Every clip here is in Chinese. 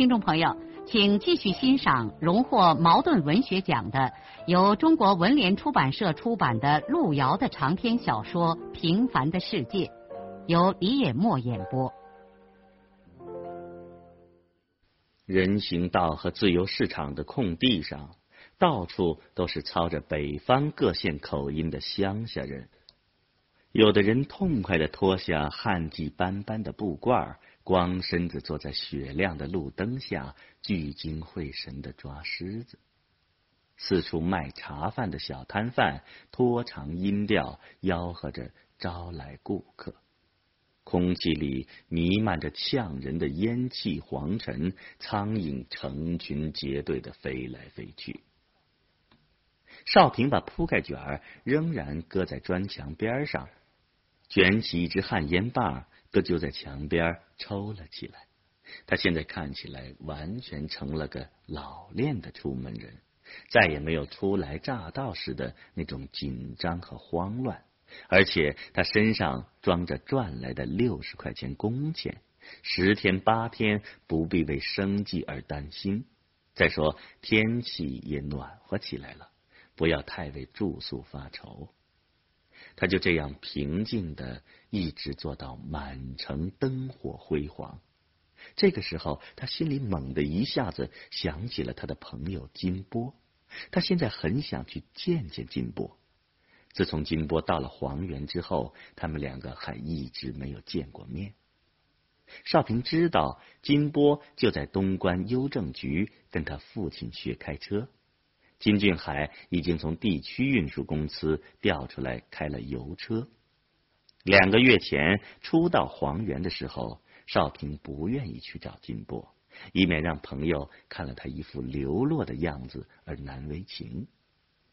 听众朋友，请继续欣赏荣获茅盾文学奖的、由中国文联出版社出版的路遥的长篇小说《平凡的世界》，由李野墨演播。人行道和自由市场的空地上，到处都是操着北方各县口音的乡下人。有的人痛快的脱下汗迹斑斑的布褂光身子坐在雪亮的路灯下，聚精会神的抓狮子。四处卖茶饭的小摊贩拖长音调吆喝着招来顾客。空气里弥漫着呛人的烟气黄尘，苍蝇成群结队的飞来飞去。少平把铺盖卷仍然搁在砖墙边上，卷起一支旱烟棒。都就在墙边抽了起来。他现在看起来完全成了个老练的出门人，再也没有初来乍到时的那种紧张和慌乱。而且他身上装着赚来的六十块钱工钱，十天八天不必为生计而担心。再说天气也暖和起来了，不要太为住宿发愁。他就这样平静的一直做到满城灯火辉煌。这个时候，他心里猛地一下子想起了他的朋友金波。他现在很想去见见金波。自从金波到了黄原之后，他们两个还一直没有见过面。少平知道金波就在东关邮政局跟他父亲学开车。金俊海已经从地区运输公司调出来开了油车。两个月前初到黄原的时候，少平不愿意去找金波，以免让朋友看了他一副流落的样子而难为情。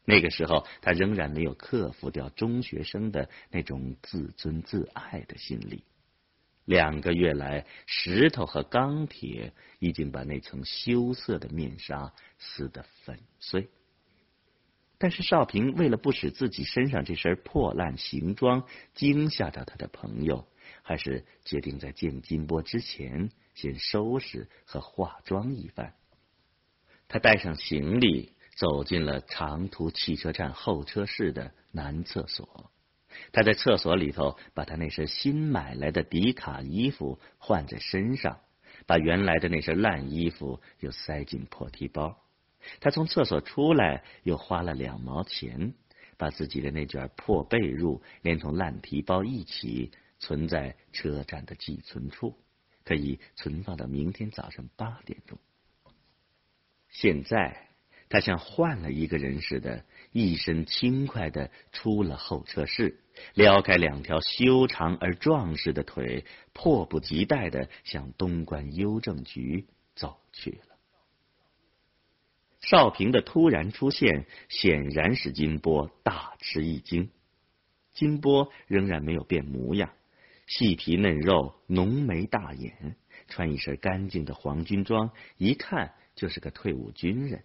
那个时候，他仍然没有克服掉中学生的那种自尊自爱的心理。两个月来，石头和钢铁已经把那层羞涩的面纱撕得粉碎。但是少平为了不使自己身上这身破烂行装惊吓到他的朋友，还是决定在见金波之前先收拾和化妆一番。他带上行李，走进了长途汽车站候车室的男厕所。他在厕所里头把他那身新买来的迪卡衣服换在身上，把原来的那身烂衣服又塞进破提包。他从厕所出来，又花了两毛钱，把自己的那卷破被褥连同烂皮包一起存在车站的寄存处，可以存放到明天早上八点钟。现在，他像换了一个人似的，一身轻快的出了候车室，撩开两条修长而壮实的腿，迫不及待的向东关邮政局走去。少平的突然出现，显然使金波大吃一惊。金波仍然没有变模样，细皮嫩肉，浓眉大眼，穿一身干净的黄军装，一看就是个退伍军人。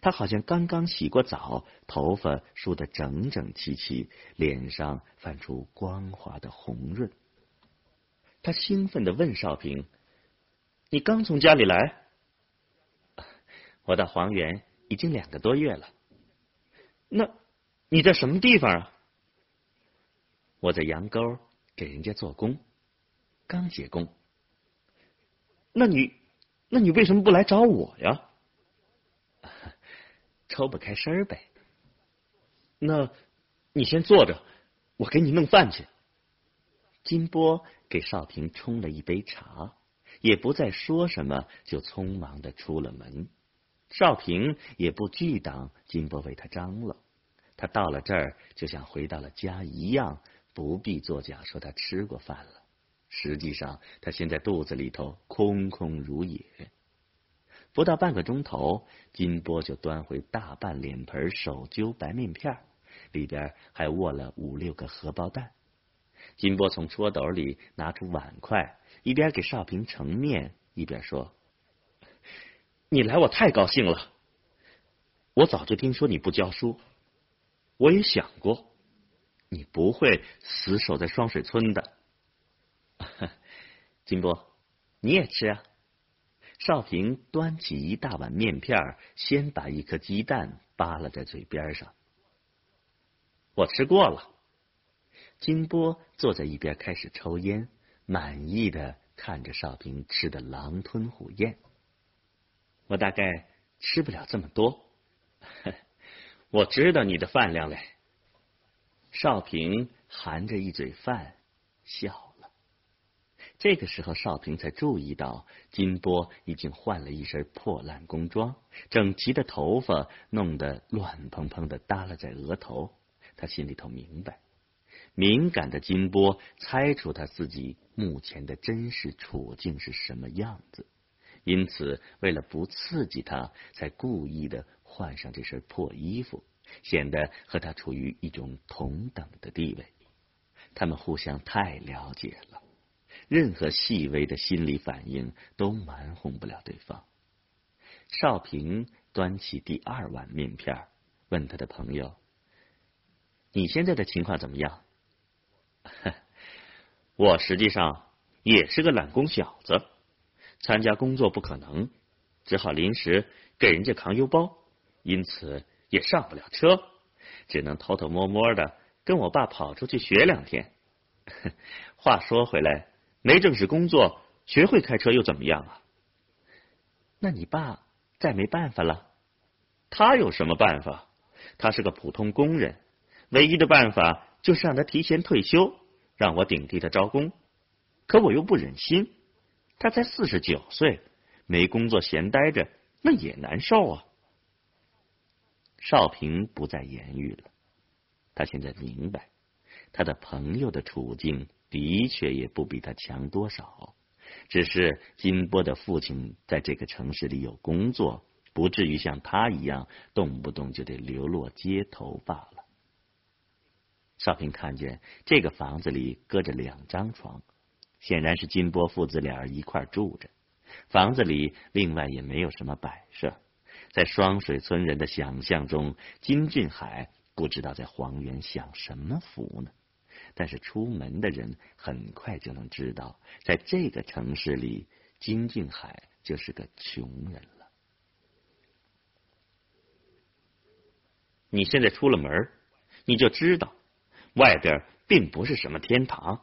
他好像刚刚洗过澡，头发梳得整整齐齐，脸上泛出光滑的红润。他兴奋的问少平：“你刚从家里来？”我到黄原已经两个多月了。那你在什么地方啊？我在羊沟给人家做工，刚解工。那你那你为什么不来找我呀？抽不开身呗。那你先坐着，我给你弄饭去。金波给少平冲了一杯茶，也不再说什么，就匆忙的出了门。少平也不拒挡金波为他张罗，他到了这儿就像回到了家一样，不必作假说他吃过饭了。实际上，他现在肚子里头空空如也。不到半个钟头，金波就端回大半脸盆手揪白面片，里边还握了五六个荷包蛋。金波从戳斗里拿出碗筷，一边给少平盛面，一边说：“你来我太高兴了。我早就听说你不教书，我也想过，你不会死守在双水村的。金波，你也吃啊。”少平端起一大碗面片，先把一颗鸡蛋扒拉在嘴边上。我吃过了。金波坐在一边开始抽烟，满意的看着少平吃的狼吞虎咽。我大概吃不了这么多。我知道你的饭量嘞。少平含着一嘴饭笑了。这个时候，少平才注意到金波已经换了一身破烂工装，整齐的头发弄得乱蓬蓬的耷拉在额头。他心里头明白，敏感的金波猜出他自己目前的真实处境是什么样子，因此为了不刺激他，才故意的换上这身破衣服，显得和他处于一种同等的地位。他们互相太了解了。任何细微的心理反应都瞒哄不了对方。少平端起第二碗面片，问他的朋友：“你现在的情况怎么样？” 我实际上也是个懒工小子，参加工作不可能，只好临时给人家扛邮包，因此也上不了车，只能偷偷摸摸的跟我爸跑出去学两天。话说回来。没正式工作，学会开车又怎么样啊？那你爸再没办法了。他有什么办法？他是个普通工人，唯一的办法就是让他提前退休，让我顶替他招工。可我又不忍心，他才四十九岁，没工作闲待着，那也难受啊。少平不再言语了，他现在明白他的朋友的处境。的确也不比他强多少，只是金波的父亲在这个城市里有工作，不至于像他一样动不动就得流落街头罢了。少平看见这个房子里搁着两张床，显然是金波父子俩一块住着。房子里另外也没有什么摆设，在双水村人的想象中，金俊海不知道在黄原享什么福呢。但是出门的人很快就能知道，在这个城市里，金俊海就是个穷人了。你现在出了门，你就知道外边并不是什么天堂。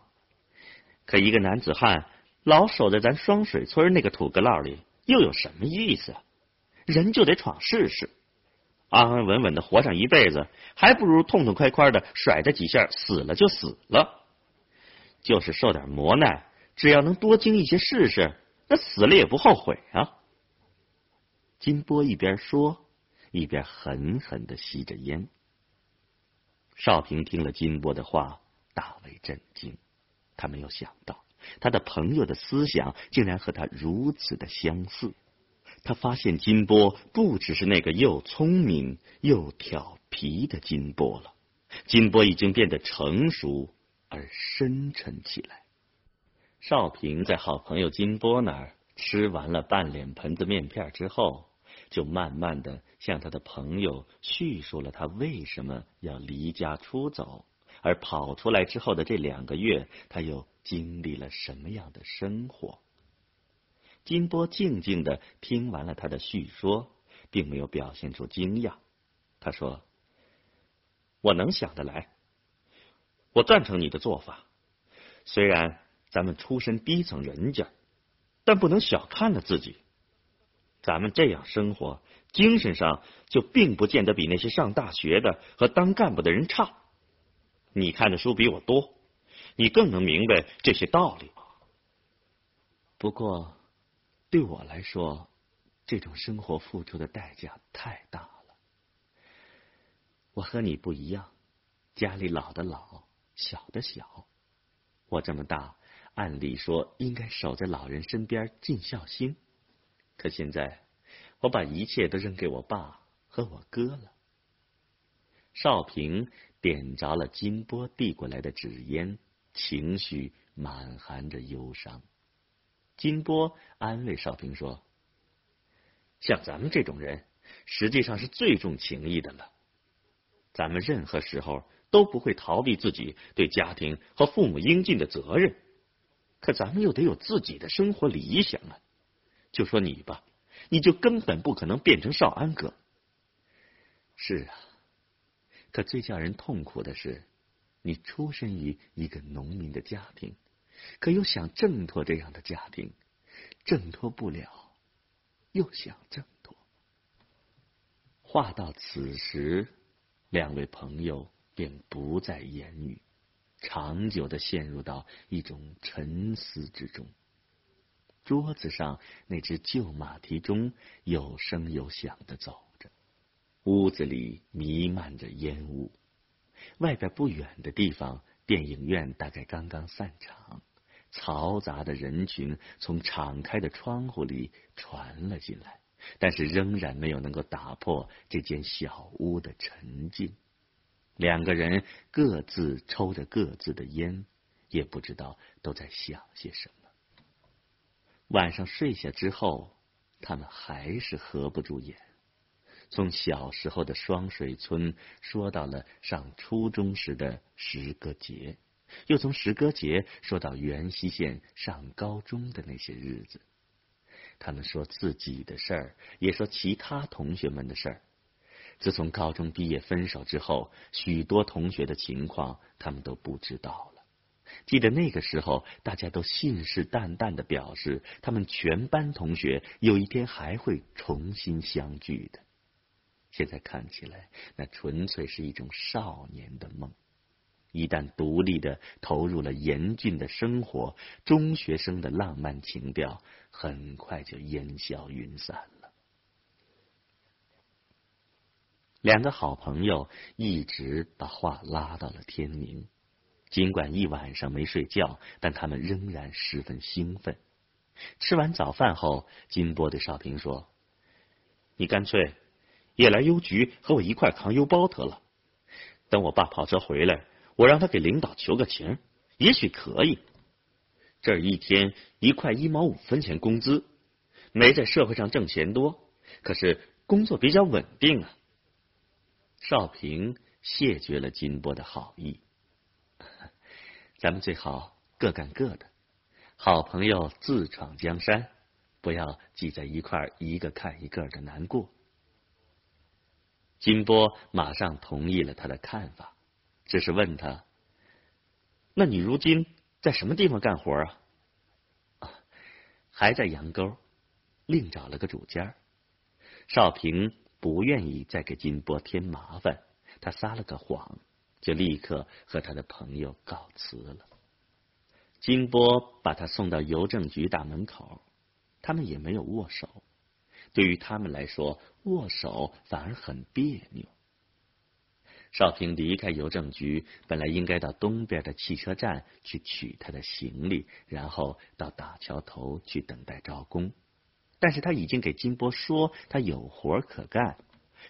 可一个男子汉老守在咱双水村那个土阁涝里，又有什么意思？人就得闯试试。安安稳稳的活上一辈子，还不如痛痛快快的甩他几下，死了就死了。就是受点磨难，只要能多经一些试试，那死了也不后悔啊。金波一边说，一边狠狠的吸着烟。少平听了金波的话，大为震惊。他没有想到，他的朋友的思想竟然和他如此的相似。他发现金波不只是那个又聪明又调皮的金波了，金波已经变得成熟而深沉起来。少平在好朋友金波那儿吃完了半脸盆子面片之后，就慢慢的向他的朋友叙述了他为什么要离家出走，而跑出来之后的这两个月，他又经历了什么样的生活。金波静静的听完了他的叙说，并没有表现出惊讶。他说：“我能想得来，我赞成你的做法。虽然咱们出身低层人家，但不能小看了自己。咱们这样生活，精神上就并不见得比那些上大学的和当干部的人差。你看的书比我多，你更能明白这些道理。不过。”对我来说，这种生活付出的代价太大了。我和你不一样，家里老的老，小的小。我这么大，按理说应该守在老人身边尽孝心，可现在我把一切都扔给我爸和我哥了。少平点着了金波递过来的纸烟，情绪满含着忧伤。金波安慰少平说：“像咱们这种人，实际上是最重情义的了。咱们任何时候都不会逃避自己对家庭和父母应尽的责任，可咱们又得有自己的生活理想啊。就说你吧。”你就根本不可能变成少安哥。是啊，可最叫人痛苦的是，你出身于一个农民的家庭，可又想挣脱这样的家庭，挣脱不了，又想挣脱。话到此时，两位朋友便不再言语，长久的陷入到一种沉思之中。桌子上那只旧马蹄钟有声有响的走，屋子里弥漫着烟雾。外边不远的地方，电影院大概刚刚散场，嘈杂的人群从敞开的窗户里传了进来，但是仍然没有能够打破这间小屋的沉静。两个人各自抽着各自的烟，也不知道都在想些什么。晚上睡下之后，他们还是合不住眼。从小时候的双水村说到了上初中时的石歌节，又从石歌节说到元溪县上高中的那些日子。他们说自己的事儿，也说其他同学们的事儿。自从高中毕业分手之后，许多同学的情况他们都不知道了。记得那个时候，大家都信誓旦旦的表示，他们全班同学有一天还会重新相聚的。现在看起来，那纯粹是一种少年的梦。一旦独立的投入了严峻的生活，中学生的浪漫情调很快就烟消云散了。两个好朋友一直把话拉到了天明。尽管一晚上没睡觉，但他们仍然十分兴奋。吃完早饭后，金波对少平说：“你干脆也来邮局和我一块扛邮包得了。等我爸跑车回来，我让他给领导求个情，也许可以。这一天一块一毛五分钱工资，没在社会上挣钱多，可是工作比较稳定啊。”少平谢绝了金波的好意。咱们最好各干各的，好朋友自闯江山，不要挤在一块一个看一个的难过。金波马上同意了他的看法，只是问他：“那你如今在什么地方干活啊？”，还在杨沟，另找了个主家。少平不愿意再给金波添麻烦，他撒了个谎。就立刻和他的朋友告辞了。金波把他送到邮政局大门口，他们也没有握手。对于他们来说，握手反而很别扭。少平离开邮政局，本来应该到东边的汽车站去取他的行李，然后到大桥头去等待招工。但是他已经给金波说他有活可干，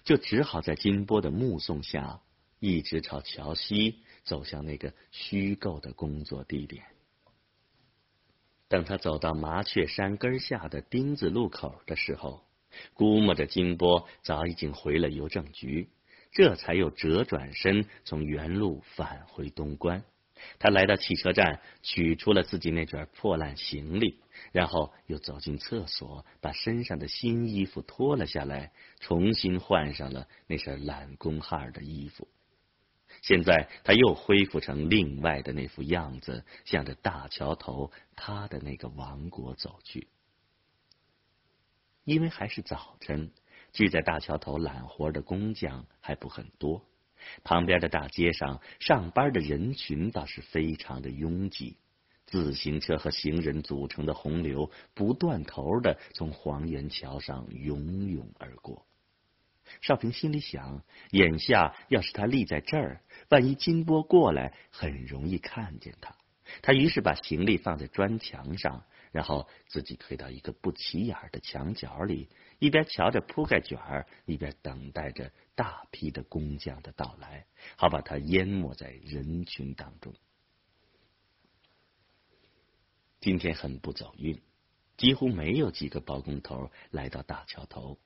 就只好在金波的目送下。一直朝桥西走向那个虚构的工作地点。等他走到麻雀山根下的丁字路口的时候，估摸着金波早已经回了邮政局，这才又折转身从原路返回东关。他来到汽车站，取出了自己那卷破烂行李，然后又走进厕所，把身上的新衣服脱了下来，重新换上了那身懒工汉的衣服。现在他又恢复成另外的那副样子，向着大桥头他的那个王国走去。因为还是早晨，聚在大桥头揽活的工匠还不很多，旁边的大街上上班的人群倒是非常的拥挤，自行车和行人组成的洪流不断头的从黄岩桥上涌涌而过。少平心里想：眼下要是他立在这儿，万一金波过来，很容易看见他。他于是把行李放在砖墙上，然后自己退到一个不起眼的墙角里，一边瞧着铺盖卷儿，一边等待着大批的工匠的到来，好把它淹没在人群当中。今天很不走运，几乎没有几个包工头来到大桥头。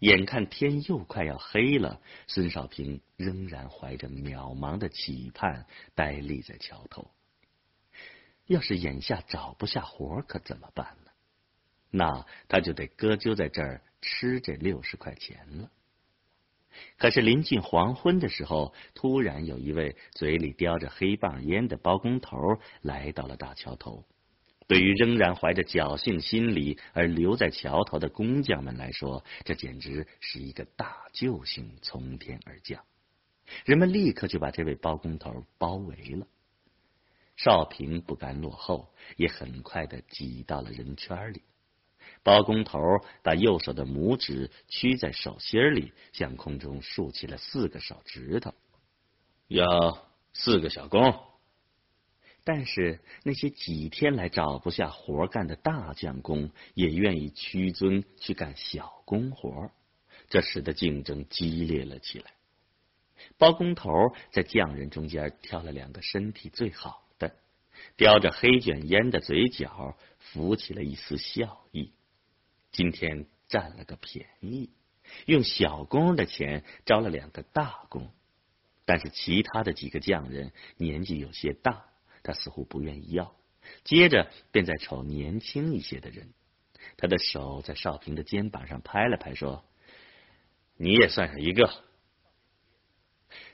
眼看天又快要黑了，孙少平仍然怀着渺茫的期盼，呆立在桥头。要是眼下找不下活，可怎么办呢？那他就得搁揪在这儿吃这六十块钱了。可是临近黄昏的时候，突然有一位嘴里叼着黑棒烟的包工头来到了大桥头。对于仍然怀着侥幸心理而留在桥头的工匠们来说，这简直是一个大救星从天而降。人们立刻就把这位包工头包围了。少平不甘落后，也很快的挤到了人圈里。包工头把右手的拇指屈在手心里，向空中竖起了四个手指头，要四个小工。但是那些几天来找不下活干的大匠工，也愿意屈尊去干小工活，这使得竞争激烈了起来。包工头在匠人中间挑了两个身体最好。叼着黑卷烟的嘴角浮起了一丝笑意。今天占了个便宜，用小工的钱招了两个大工。但是其他的几个匠人年纪有些大，他似乎不愿意要。接着便在瞅年轻一些的人。他的手在少平的肩膀上拍了拍，说：“你也算上一个。”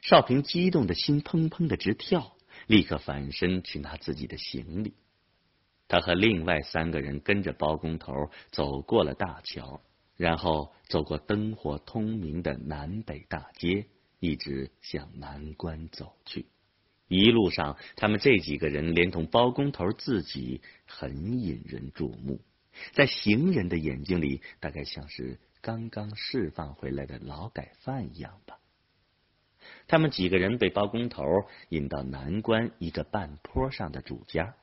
少平激动的心砰砰的直跳。立刻反身去拿自己的行李。他和另外三个人跟着包工头走过了大桥，然后走过灯火通明的南北大街，一直向南关走去。一路上，他们这几个人连同包工头自己，很引人注目。在行人的眼睛里，大概像是刚刚释放回来的劳改犯一样吧。他们几个人被包工头引到南关一个半坡上的主家，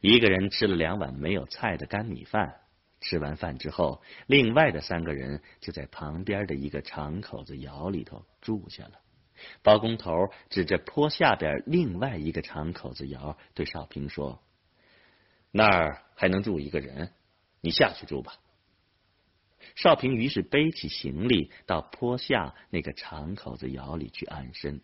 一个人吃了两碗没有菜的干米饭。吃完饭之后，另外的三个人就在旁边的一个长口子窑里头住下了。包工头指着坡下边另外一个长口子窑，对少平说：“那儿还能住一个人，你下去住吧。”少平于是背起行李到坡下那个长口子窑里去安身。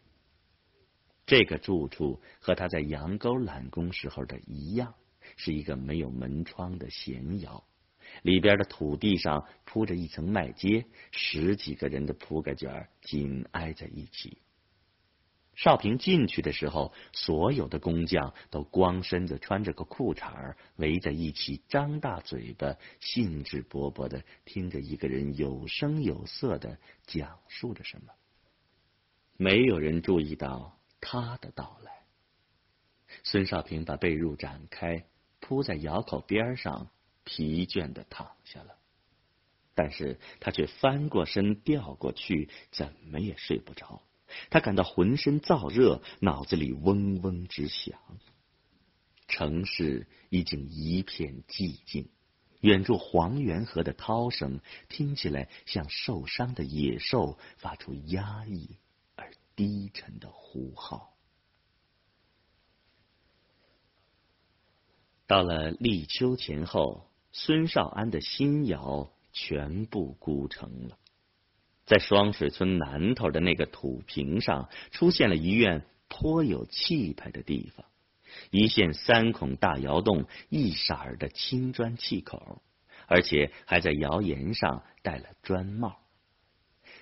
这个住处和他在杨沟揽工时候的一样，是一个没有门窗的闲窑，里边的土地上铺着一层麦秸，十几个人的铺盖卷紧挨在一起。少平进去的时候，所有的工匠都光身子穿着个裤衩儿围在一起，张大嘴巴，兴致勃勃的听着一个人有声有色的讲述着什么。没有人注意到他的到来。孙少平把被褥展开，铺在窑口边上，疲倦的躺下了。但是他却翻过身，掉过去，怎么也睡不着。他感到浑身燥热，脑子里嗡嗡直响。城市已经一片寂静，远处黄源河的涛声听起来像受伤的野兽发出压抑而低沉的呼号。到了立秋前后，孙少安的新窑全部孤城了。在双水村南头的那个土坪上，出现了一院颇有气派的地方，一线三孔大窑洞，一色儿的青砖砌口，而且还在窑檐上戴了砖帽。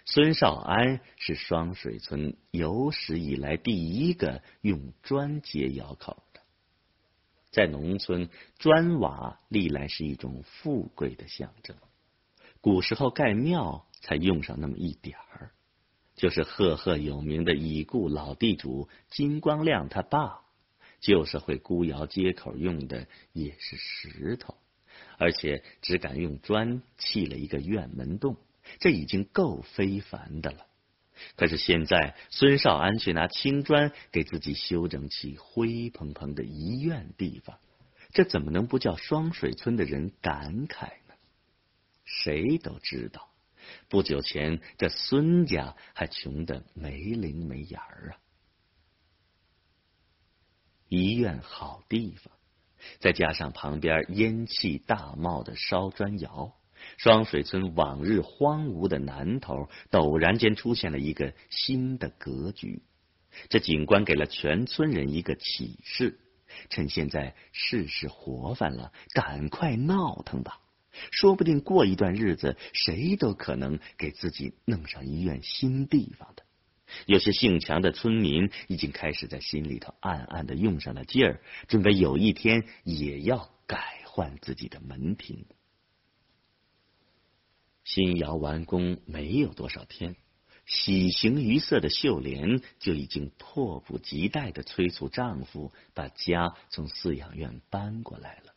孙少安是双水村有史以来第一个用砖结窑口的。在农村，砖瓦历来是一种富贵的象征，古时候盖庙。才用上那么一点儿，就是赫赫有名的已故老地主金光亮他爸，旧社会孤窑街口用的也是石头，而且只敢用砖砌了一个院门洞，这已经够非凡的了。可是现在孙少安却拿青砖给自己修整起灰蓬蓬的一院地方，这怎么能不叫双水村的人感慨呢？谁都知道，不久前这孙家还穷得没零没眼儿啊。医院好地方，再加上旁边烟气大冒的烧砖窑，双水村往日荒芜的南头，陡然间出现了一个新的格局。这景观给了全村人一个启示：趁现在事事活泛了，赶快闹腾吧！说不定过一段日子，谁都可能给自己弄上医院新地方的。有些性强的村民已经开始在心里头暗暗的用上了劲儿，准备有一天也要改换自己的门庭。新窑完工没有多少天，喜形于色的秀莲就已经迫不及待的催促丈夫把家从饲养院搬过来了。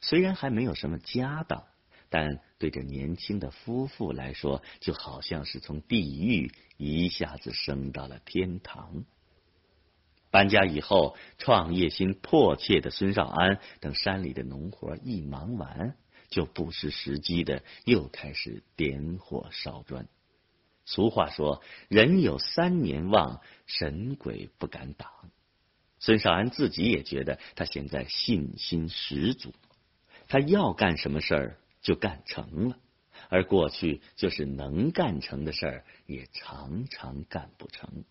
虽然还没有什么家当。但对这年轻的夫妇来说，就好像是从地狱一下子升到了天堂。搬家以后，创业心迫切的孙少安等山里的农活一忙完，就不失时机的又开始点火烧砖。俗话说：“人有三年旺，神鬼不敢挡。”孙少安自己也觉得他现在信心十足，他要干什么事儿。就干成了，而过去就是能干成的事儿，也常常干不成。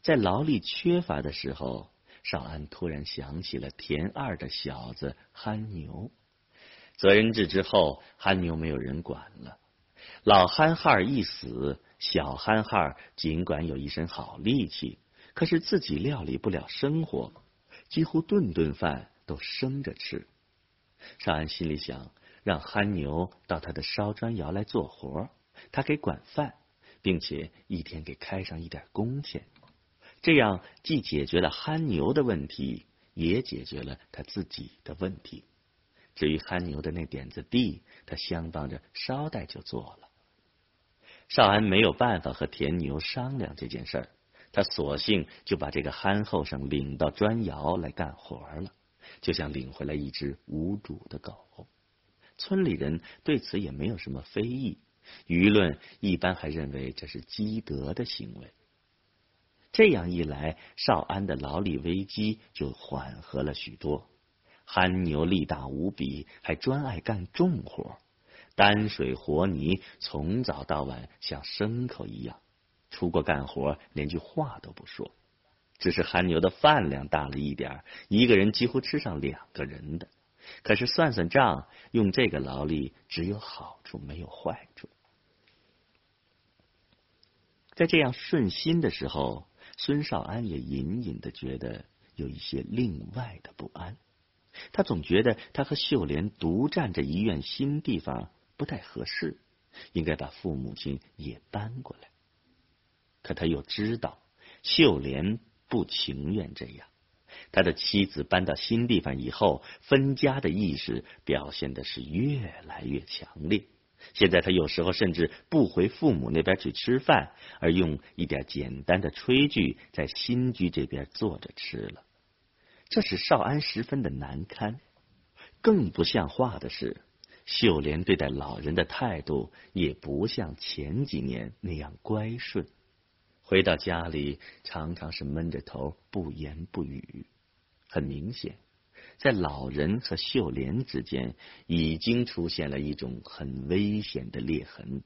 在劳力缺乏的时候，少安突然想起了田二的小子憨牛。责任制之后，憨牛没有人管了。老憨汉一死，小憨汉尽管有一身好力气，可是自己料理不了生活，几乎顿顿饭都生着吃。少安心里想。让憨牛到他的烧砖窑来做活，他给管饭，并且一天给开上一点工钱，这样既解决了憨牛的问题，也解决了他自己的问题。至于憨牛的那点子地，他相当着捎带就做了。少安没有办法和田牛商量这件事儿，他索性就把这个憨后生领到砖窑来干活了，就像领回来一只无主的狗。村里人对此也没有什么非议，舆论一般还认为这是积德的行为。这样一来，少安的劳力危机就缓和了许多。憨牛力大无比，还专爱干重活，担水和泥，从早到晚像牲口一样。出国干活，连句话都不说。只是韩牛的饭量大了一点，一个人几乎吃上两个人的。可是算算账，用这个劳力只有好处没有坏处。在这样顺心的时候，孙少安也隐隐的觉得有一些另外的不安。他总觉得他和秀莲独占着医院新地方不太合适，应该把父母亲也搬过来。可他又知道秀莲不情愿这样。他的妻子搬到新地方以后，分家的意识表现的是越来越强烈。现在他有时候甚至不回父母那边去吃饭，而用一点简单的炊具在新居这边坐着吃了。这使少安十分的难堪。更不像话的是，秀莲对待老人的态度也不像前几年那样乖顺。回到家里，常常是闷着头不言不语。很明显，在老人和秀莲之间已经出现了一种很危险的裂痕。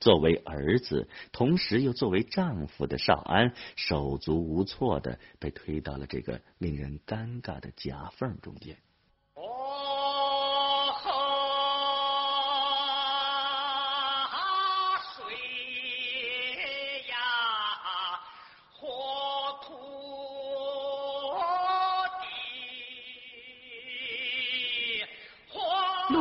作为儿子，同时又作为丈夫的少安，手足无措的被推到了这个令人尴尬的夹缝中间。